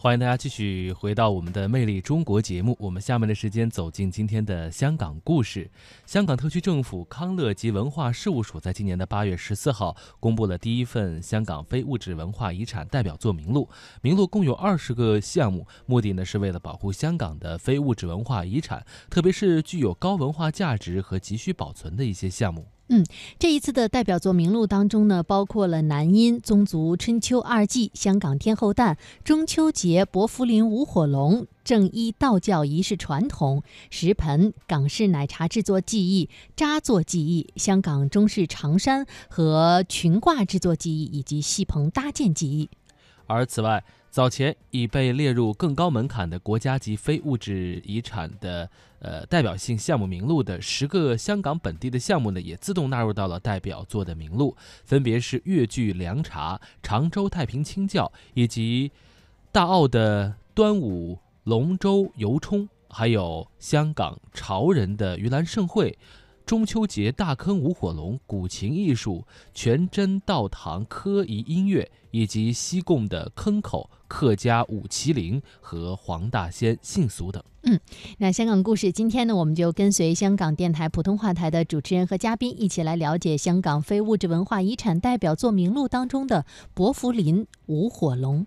欢迎大家继续回到我们的《魅力中国》节目。我们下面的时间走进今天的香港故事。香港特区政府康乐及文化事务署在今年的八月十四号公布了第一份香港非物质文化遗产代表作名录，名录共有二十个项目，目的呢是为了保护香港的非物质文化遗产，特别是具有高文化价值和急需保存的一些项目。嗯，这一次的代表作名录当中呢，包括了南音宗族春秋二季、香港天后诞、中秋节薄福林舞火龙、正一道教仪式传统、石盆港式奶茶制作技艺、扎作技艺、香港中式长衫和裙褂制作技艺以及戏棚搭建技艺。而此外，早前已被列入更高门槛的国家级非物质遗产的呃代表性项目名录的十个香港本地的项目呢，也自动纳入到了代表作的名录，分别是粤剧凉茶、常州太平清教以及大澳的端午龙舟游冲，还有香港潮人的盂兰盛会。中秋节大坑舞火龙、古琴艺术、全真道堂科仪音乐，以及西贡的坑口客家舞麒麟和黄大仙信俗等。嗯，那香港故事今天呢，我们就跟随香港电台普通话台的主持人和嘉宾一起来了解香港非物质文化遗产代表作名录当中的薄扶林舞火龙。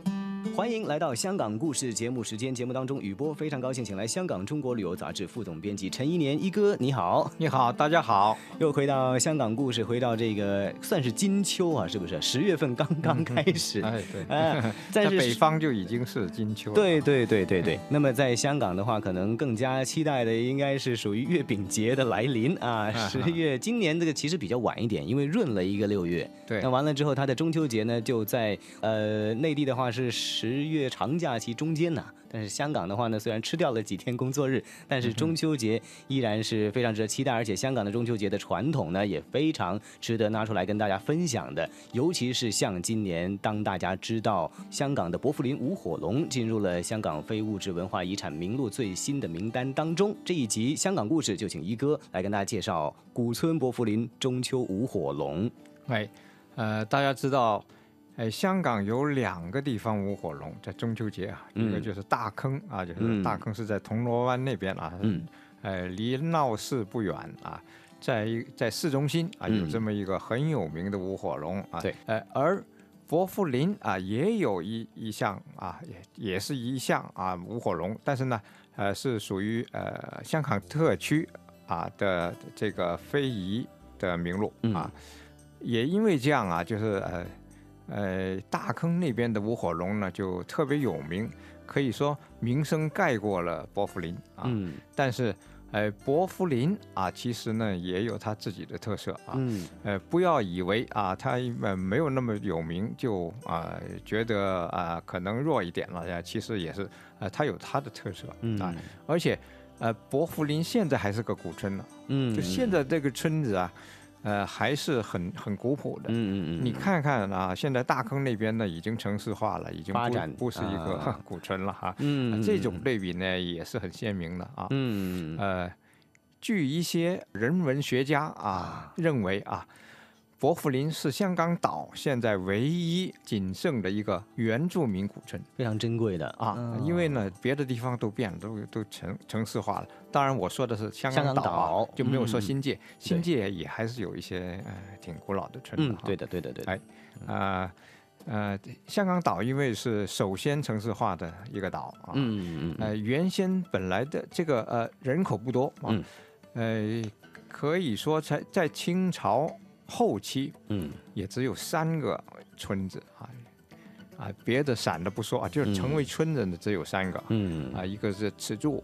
欢迎来到香港故事节目时间，节目当中雨波非常高兴，请来香港中国旅游杂志副总编辑陈一年一哥，你好，你好，大家好，又回到香港故事，回到这个算是金秋啊，是不是？十月份刚刚开始，哎对，哎，在北方就已经是金秋了，对对对对对。那么在香港的话，可能更加期待的应该是属于月饼节的来临啊，十月，今年这个其实比较晚一点，因为闰了一个六月，对，那完了之后，它的中秋节呢就在呃内地的话是十月长假期中间呢，但是香港的话呢，虽然吃掉了几天工作日，但是中秋节依然是非常值得期待，而且香港的中秋节的传统呢也非常值得拿出来跟大家分享的，尤其是像今年当大家知道香港的薄扶林舞火龙进入了香港非物质文化遗产名录最新的名单当中，这一集香港故事就请一哥来跟大家介绍古村薄扶林中秋舞火龙。哎，呃，大家知道。哎，香港有两个地方舞火龙，在中秋节啊，一个就是大坑啊，就是大坑是在铜锣湾那边啊，嗯，呃，离闹市不远啊，在一在市中心啊，有这么一个很有名的舞火龙啊，对，呃，而薄扶林啊也有一一项啊，也也是一项啊舞火龙，但是呢，呃，是属于呃香港特区啊的这个非遗的名录啊，也因为这样啊，就是呃。呃，大坑那边的舞火龙呢，就特别有名，可以说名声盖过了薄福林啊。嗯。但是，呃，薄福林啊，其实呢也有它自己的特色啊。嗯。呃，不要以为啊，它呃没有那么有名，就啊觉得啊可能弱一点了呀。其实也是，呃，它有它的特色啊。而且，呃，薄福林现在还是个古村呢。嗯。就现在这个村子啊。呃，还是很很古朴的。嗯嗯嗯。你看看啊，现在大坑那边呢，已经城市化了，已经发展不是一个古村了哈。嗯。这种对比呢，也是很鲜明的啊。嗯嗯。呃，据一些人文学家啊认为啊。薄扶林是香港岛现在唯一仅剩的一个原住民古镇，非常珍贵的啊！因为呢，别的地方都变了，都都城城市化了。当然，我说的是香港岛，就没有说新界。新界也还是有一些呃挺古老的村子。嗯，对的，对的，对。哎，啊呃，香港岛因为是首先城市化的一个岛啊。嗯嗯嗯。呃，原先本来的这个呃人口不多啊，呃，可以说在在清朝。后期，嗯，也只有三个村子啊，啊，别的散的不说啊，就是成为村子的只有三个，嗯，啊，一个是赤柱，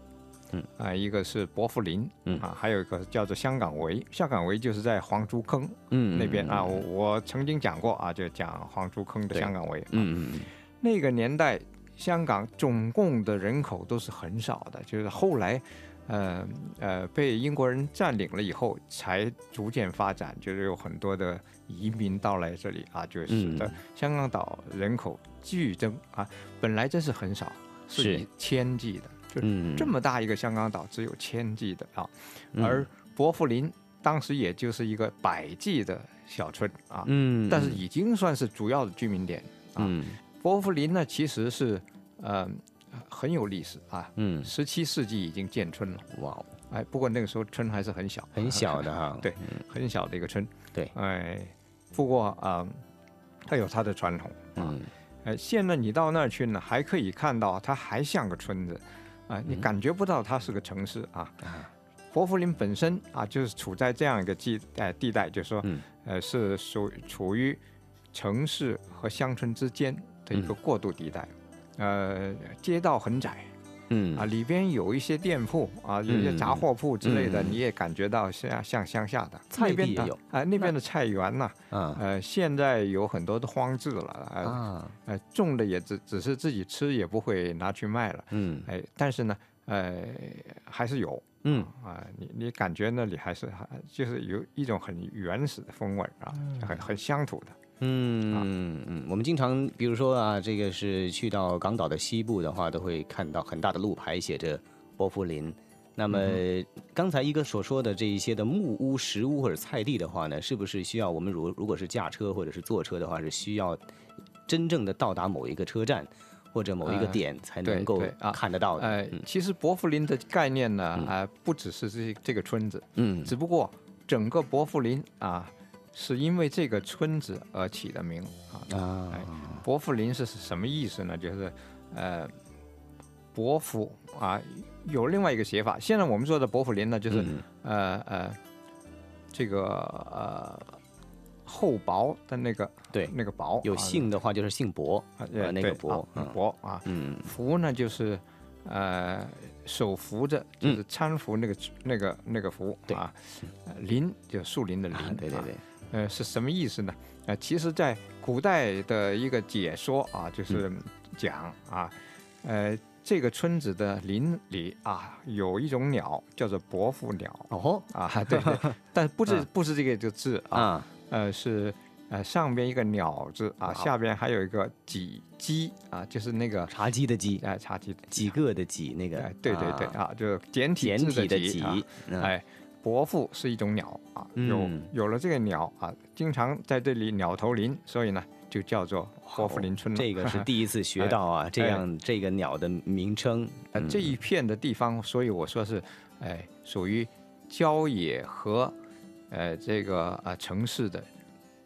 嗯，啊，一个是薄扶林，嗯，啊，还有一个叫做香港围，香港围就是在黄竹坑，嗯，那边啊，我曾经讲过啊，就讲黄竹坑的香港围，嗯嗯嗯，那个年代香港总共的人口都是很少的，就是后来，呃呃，被英国人占领了以后，才逐渐发展，就是有很多的移民到来这里啊，就使得嗯香港岛人口剧增啊，本来真是很少，是是以千计的，就是，这么大一个香港岛只有千计的啊，嗯。而伯福林当时也就是一个百计的小村啊，嗯，但是已经算是主要的居民点。啊。嗯。伯福林呢，其实是呃很有历史啊，嗯，十七世纪已经建村了，哇哦，哎，不过那个时候村还是很小，很小的哈，对很小的一个村，对。哎，不过啊、它有它的传统啊，嗯。呃，现在你到那儿去呢，还可以看到它还像个村子，啊、你嗯感觉不到它是个城市啊。啊。伯福林本身啊，就是处在这样一个地呃地带，就是说，嗯。呃，是属处于城市和乡村之间的一个嗯。过渡地带，呃，街道很窄嗯啊，里边有一些店铺啊，有一些杂嗯货铺之类的，嗯你也感觉到像像乡下的。菜那边的地也有啊、那边的菜园呐、啊呃，现在有很多都荒置了，呃，啊呃，种的也只只是自己吃，也不会拿去卖了，嗯哎，但是呢，呃，还是有，嗯啊，你你感觉那里还是还就是有一种很原始的风味啊，很很乡土的。嗯嗯，我们经常比如说啊，这个是去到港岛的西部的话，都会看到很大的路牌写着波福林。那么刚才一哥所说的这一些的木屋、石屋或者菜地的话呢，是不是需要我们如如果是驾车或者是坐车的话，是需要真正的到达某一个车站或者某一个呃点才能够看得到的？呃嗯，其实伯福林的概念呢，嗯。啊，不只是这这个村子，嗯。只不过整个伯福林啊，是因为这个村子而起的名啊。啊。哎伯福林是什么意思呢？就是呃，伯福啊，有另外一个写法。现在我们说的伯福林呢，就是、嗯。呃呃，这个呃厚薄的那个对。那个薄有啊姓的话就是姓薄，啊呃那个对薄薄啊，嗯。福呢就是呃手扶着，就是搀扶那个那个那个扶对。啊，呃林就树林的林，啊对对啊。对，呃，是什么意思呢？呃，其实，在古代的一个解说啊，就是讲啊，呃，这个村子的林里啊，有一种鸟叫做伯父鸟哦啊，对对，但不是啊不是这个这个字啊，啊呃，是呃上边一个鸟字啊，下边还有一个几鸡啊，就是那个茶几的几，哎茶几几个的几那个哎，，对对对啊啊，就简体简字体的几哎，伯父是一种鸟啊，有嗯有了这个鸟啊，经常在这里鸟头林，所以呢就叫做伯父林村了。这个是 第一次学到啊，这哎样这个鸟的名称。呃嗯这一片的地方，所以我说是，哎，属于郊野和呃这个呃城市的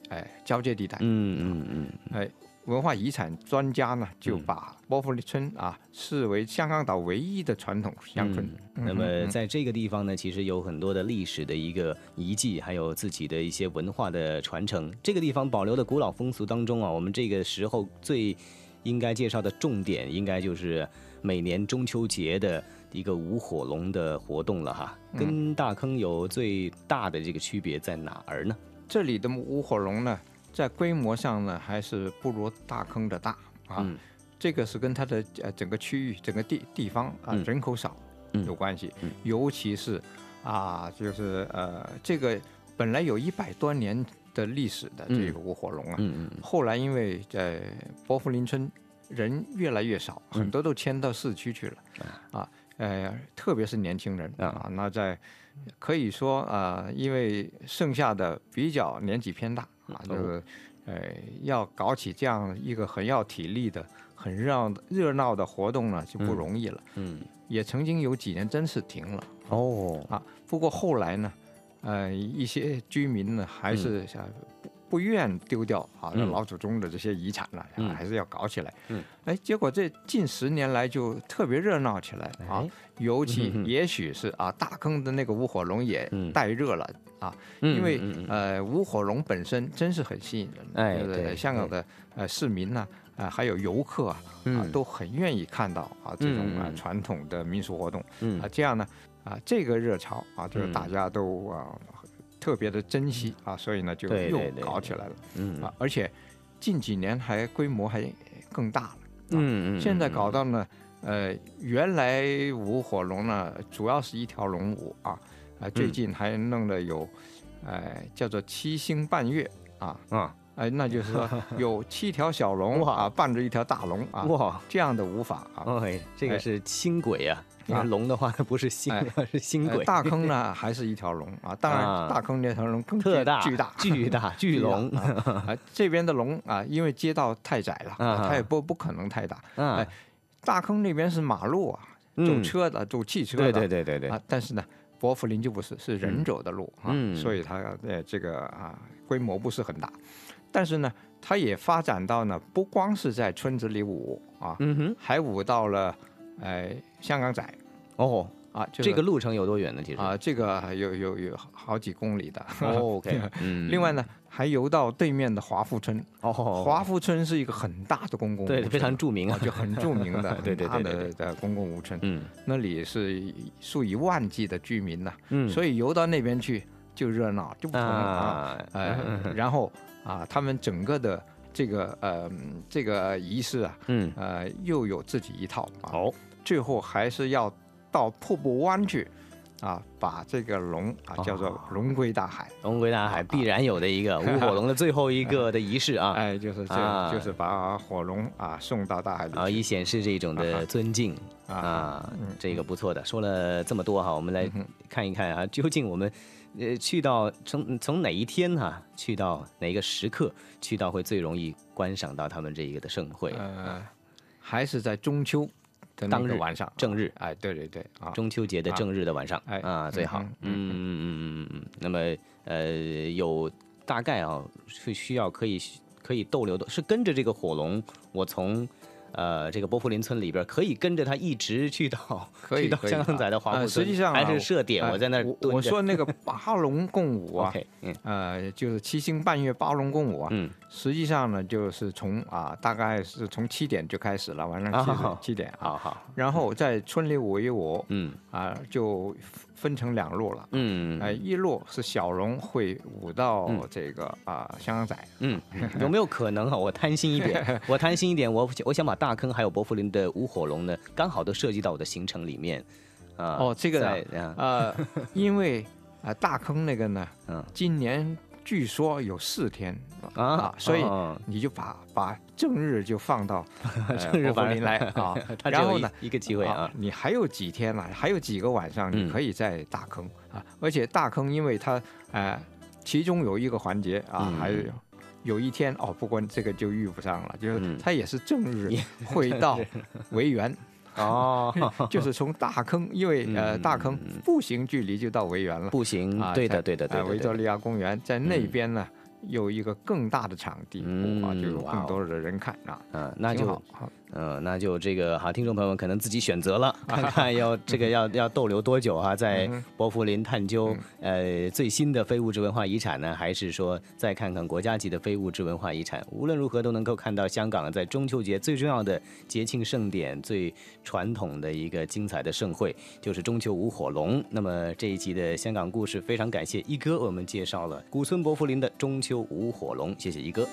哎交界地带。嗯嗯嗯哎，文化遗产专家呢就嗯把伯父林村啊视为香港岛唯一的传统乡村。嗯那么在这个地方呢，其实有很多的历史的一个遗迹，还有自己的一些文化的传承。这个地方保留的古老风俗当中啊，我们这个时候最应该介绍的重点，应该就是每年中秋节的一个舞火龙的活动了哈。嗯跟大坑有最大的这个区别在哪儿呢？这里的舞火龙呢，在规模上呢还是不如大坑的大啊。嗯。这个是跟它的呃整个区域、整个地地方啊、嗯。人口少嗯。有关系，嗯。尤其是啊，就是呃这个本来有一百多年的历史的这个舞火龙啊，后来因为在伯福林村人越来越少，嗯。很多都迁到市区去了啊，呃，特别是年轻人啊啊，那在可以说啊、呃因为剩下的比较年纪偏大啊，哦就是呃要搞起这样一个很要体力的、很热闹热闹的活动呢，就不嗯容易了。嗯。也曾经有几年真是停了哦。啊，不过后来呢，呃，一些居民呢还是想不不愿丢掉啊嗯。老祖宗的这些遗产了，还是要搞起来。嗯，哎，结果这近十年来就特别热闹起来啊哎，尤其也许是啊大坑的那个舞火龙也嗯。带热了啊，嗯因为呃舞火龙本身真是很吸引人的，哎对不对？香港的呃市民呢。啊，还有游客啊，都很愿意看到啊这种传统的民俗活动。嗯。啊，这样呢，啊，这个热潮啊，就是嗯。大家都啊特别的珍惜啊，所以呢就又搞起来了嗯。啊，而且近几年还规模还更大了嗯嗯，现在搞嗯。到呢，呃，原来舞火龙呢，主要是一条龙舞啊，啊、最嗯。近还弄了有，呃，叫做七星伴月啊，啊哎、那就是说 有七条小龙啊，伴着一条大龙啊，哇，这样的舞法啊。哎，这个哎。是轻轨啊，因为啊龙的话它不是星哎，是星轨，呃大坑呢还是一条龙啊，当啊然大坑那条龙更大巨大巨大巨龙啊啊！这边的龙啊，因为街道太窄了，它也不不可能太大。啊哎，大坑那边是马路啊，走嗯车的，走汽车的。对对对对对啊，但是呢，伯福林就不是，是人走的路啊，嗯所以它呃这个啊规模不是很大，但是呢，它也发展到呢，不光是在村子里舞啊，还舞到了呃香港仔哦，啊，就是这个路程有多远呢？其实啊，这个有有有好几公里的。哦，OK，嗯，另外呢，还游到对面的华富村。哦，华富村是一个很大的公共对非常著名啊，就很著名的 对对对对的的公共屋村。嗯那里是数以万计的居民呐，嗯，所以游到那边去就热闹，就不同了。啊，呃，然后啊，他们整个的这个呃这个仪式啊，嗯，呃又有自己一套啊。好，最后还是要到瀑布湾去啊，把这个龙啊叫做哦龙归大海。龙归大海必然有的一个舞火龙的最后一个的仪式啊，哎，就是这，啊。就是把火龙啊送到大海里啊，以显示这种的尊敬啊这个不错的。说了这么多哈，我们来看一看啊，究竟我们呃去到从从哪一天哈，去到哪一个时刻，去到会最容易观赏到他们这一个的盛会，呃，还是在中秋的当日晚上，正日哎，对对对啊，中秋节的正日的晚上哎啊，最好嗯嗯嗯嗯嗯嗯。那么呃，有大概啊，是需要可以可以逗留的，是跟着这个火龙，我从。呃，这个波福林村里边可以跟着他一直去到 可以去到香港仔的华呃富村，实际上啊还是设点，哎我在那儿我我说那个八龙共舞啊 呃，就是七星半月八龙共舞啊，嗯。实际上呢，就是从啊，大概是从七点就开始了，晚上七啊好七点啊，好好，然后在村里舞一舞嗯。啊，就分成两路了。嗯。哎，一路是小龙会舞到嗯。这个啊香港仔，嗯，有没有可能啊？我贪心一点，我贪心一点，我我想把大坑还有伯福林的无火龙呢，刚好都涉及到我的行程里面。啊，哦这个呢啊，呃，因为啊大坑那个呢，嗯今年据说有四天啊啊，所以哦你就把把正日就放到呃 正日福林来啊 然后呢。一个机会啊，你还有几天了？还有几个晚上，嗯你可以在大坑、啊，而且大坑因为它呃，其中有一个环节啊，嗯还有有一天哦，不过这个就遇不上了，就是他也是正日会到 维园，哦，就是从大坑，因为呃嗯大坑步行距离就到维园了，步行啊，，对的对的对的，维多利亚公园在那嗯边呢。有一个更大的场地，嗯哇，就有更多的人看啊，嗯，那就嗯，那就这个哈，听众朋友们可能自己选择了，看看要这个要要逗留多久哈、在嗯伯福林探究呃最新的非物质文化遗产呢，还是说再看看国家级的非物质文化遗产？无论如何都能够看到香港在中秋节最重要的节庆盛典、最传统的一个精彩的盛会，就是中秋舞火龙。那么这一集的香港故事，非常感谢一哥为我们介绍了古村伯福林的中秋舞火龙，谢谢一哥。